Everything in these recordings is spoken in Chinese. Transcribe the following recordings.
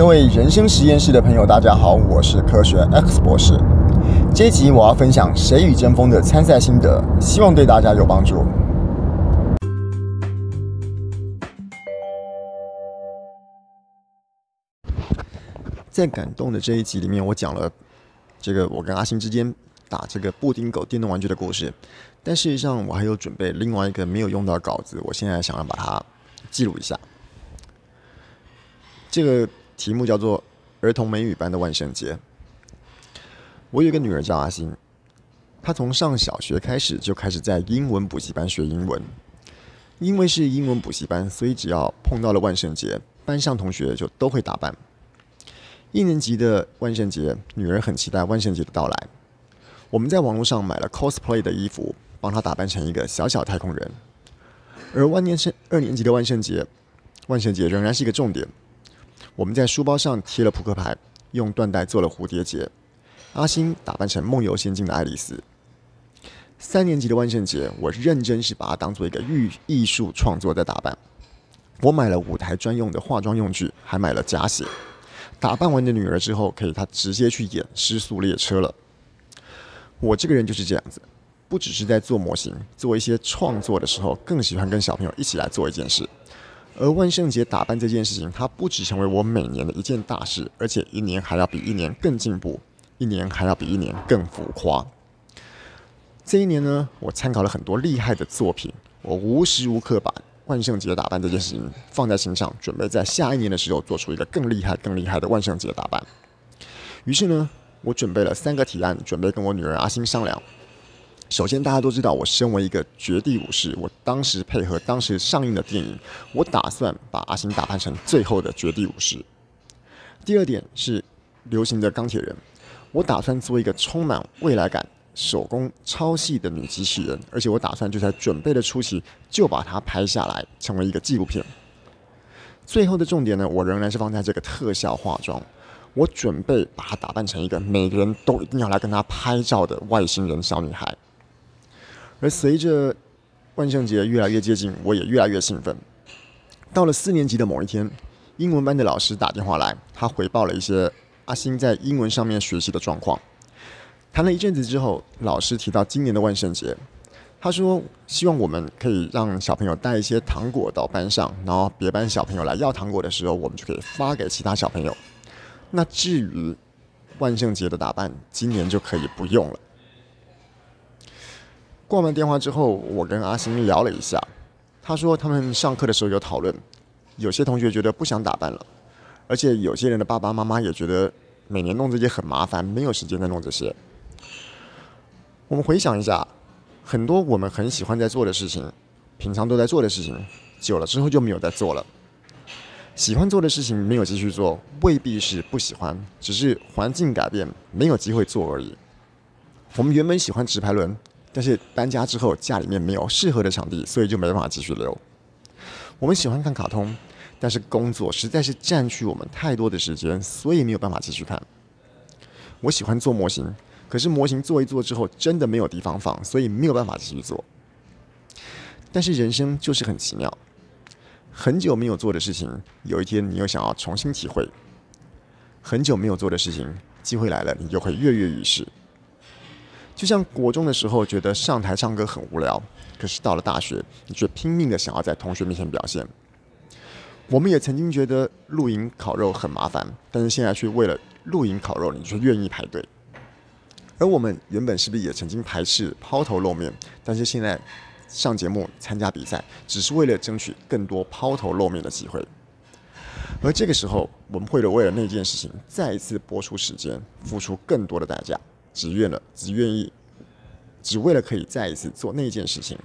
各位人生实验室的朋友，大家好，我是科学 X 博士。这一集我要分享《谁与争锋》的参赛心得，希望对大家有帮助。在感动的这一集里面，我讲了这个我跟阿星之间打这个布丁狗电动玩具的故事，但事实上我还有准备另外一个没有用到的稿子，我现在想要把它记录一下。这个。题目叫做《儿童美语班的万圣节》。我有一个女儿叫阿星，她从上小学开始就开始在英文补习班学英文。因为是英文补习班，所以只要碰到了万圣节，班上同学就都会打扮。一年级的万圣节，女儿很期待万圣节的到来。我们在网络上买了 cosplay 的衣服，帮她打扮成一个小小太空人。而万年生二年级的万圣节，万圣节仍然是一个重点。我们在书包上贴了扑克牌，用缎带做了蝴蝶结。阿星打扮成梦游仙境的爱丽丝。三年级的万圣节，我认真是把它当做一个艺艺术创作在打扮。我买了舞台专用的化妆用具，还买了假血。打扮完的女儿之后，可以她直接去演失速列车了。我这个人就是这样子，不只是在做模型、做一些创作的时候，更喜欢跟小朋友一起来做一件事。而万圣节打扮这件事情，它不只成为我每年的一件大事，而且一年还要比一年更进步，一年还要比一年更浮夸。这一年呢，我参考了很多厉害的作品，我无时无刻把万圣节打扮这件事情放在心上，准备在下一年的时候做出一个更厉害、更厉害的万圣节打扮。于是呢，我准备了三个提案，准备跟我女儿阿星商量。首先，大家都知道，我身为一个绝地武士，我当时配合当时上映的电影，我打算把阿星打扮成最后的绝地武士。第二点是流行的钢铁人，我打算做一个充满未来感、手工超细的女机器人，而且我打算就在准备的初期就把它拍下来，成为一个纪录片。最后的重点呢，我仍然是放在这个特效化妆，我准备把它打扮成一个每个人都一定要来跟她拍照的外星人小女孩。而随着万圣节越来越接近，我也越来越兴奋。到了四年级的某一天，英文班的老师打电话来，他回报了一些阿星在英文上面学习的状况。谈了一阵子之后，老师提到今年的万圣节，他说希望我们可以让小朋友带一些糖果到班上，然后别班小朋友来要糖果的时候，我们就可以发给其他小朋友。那至于万圣节的打扮，今年就可以不用了。挂完电话之后，我跟阿星聊了一下。他说他们上课的时候有讨论，有些同学觉得不想打扮了，而且有些人的爸爸妈妈也觉得每年弄这些很麻烦，没有时间再弄这些。我们回想一下，很多我们很喜欢在做的事情，平常都在做的事情，久了之后就没有在做了。喜欢做的事情没有继续做，未必是不喜欢，只是环境改变，没有机会做而已。我们原本喜欢直排轮。但是搬家之后，家里面没有适合的场地，所以就没办法继续留。我们喜欢看卡通，但是工作实在是占据我们太多的时间，所以没有办法继续看。我喜欢做模型，可是模型做一做之后，真的没有地方放，所以没有办法继续做。但是人生就是很奇妙，很久没有做的事情，有一天你又想要重新体会；很久没有做的事情，机会来了，你就会跃跃欲试。就像国中的时候，觉得上台唱歌很无聊，可是到了大学，你却拼命的想要在同学面前表现。我们也曾经觉得露营烤肉很麻烦，但是现在却为了露营烤肉，你却愿意排队。而我们原本是不是也曾经排斥抛头露面？但是现在上节目参加比赛，只是为了争取更多抛头露面的机会。而这个时候，我们会为了那件事情，再一次播出时间，付出更多的代价。只愿了，只愿意，只为了可以再一次做那件事情。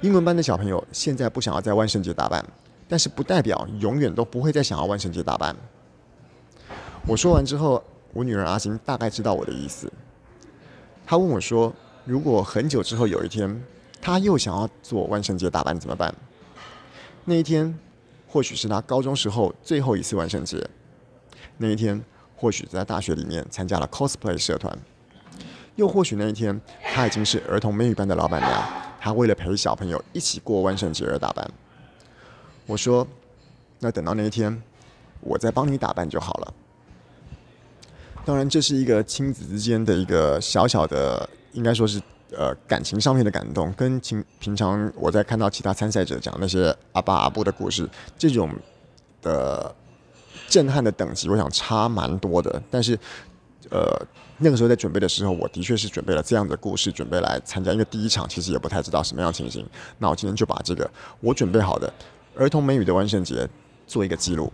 英文班的小朋友现在不想要在万圣节打扮，但是不代表永远都不会再想要万圣节打扮。我说完之后，我女儿阿星大概知道我的意思。她问我说：“如果很久之后有一天，她又想要做万圣节打扮怎么办？”那一天，或许是她高中时候最后一次万圣节。那一天。或许在大学里面参加了 cosplay 社团，又或许那一天她已经是儿童美语班的老板娘，她为了陪小朋友一起过万圣节而打扮。我说，那等到那一天，我再帮你打扮就好了。当然，这是一个亲子之间的一个小小的，应该说是呃感情上面的感动，跟平平常我在看到其他参赛者讲那些阿爸阿布的故事，这种的震撼的等级，我想差蛮多的。但是，呃，那个时候在准备的时候，我的确是准备了这样的故事，准备来参加。因为第一场其实也不太知道什么样情形，那我今天就把这个我准备好的儿童美语的万圣节做一个记录。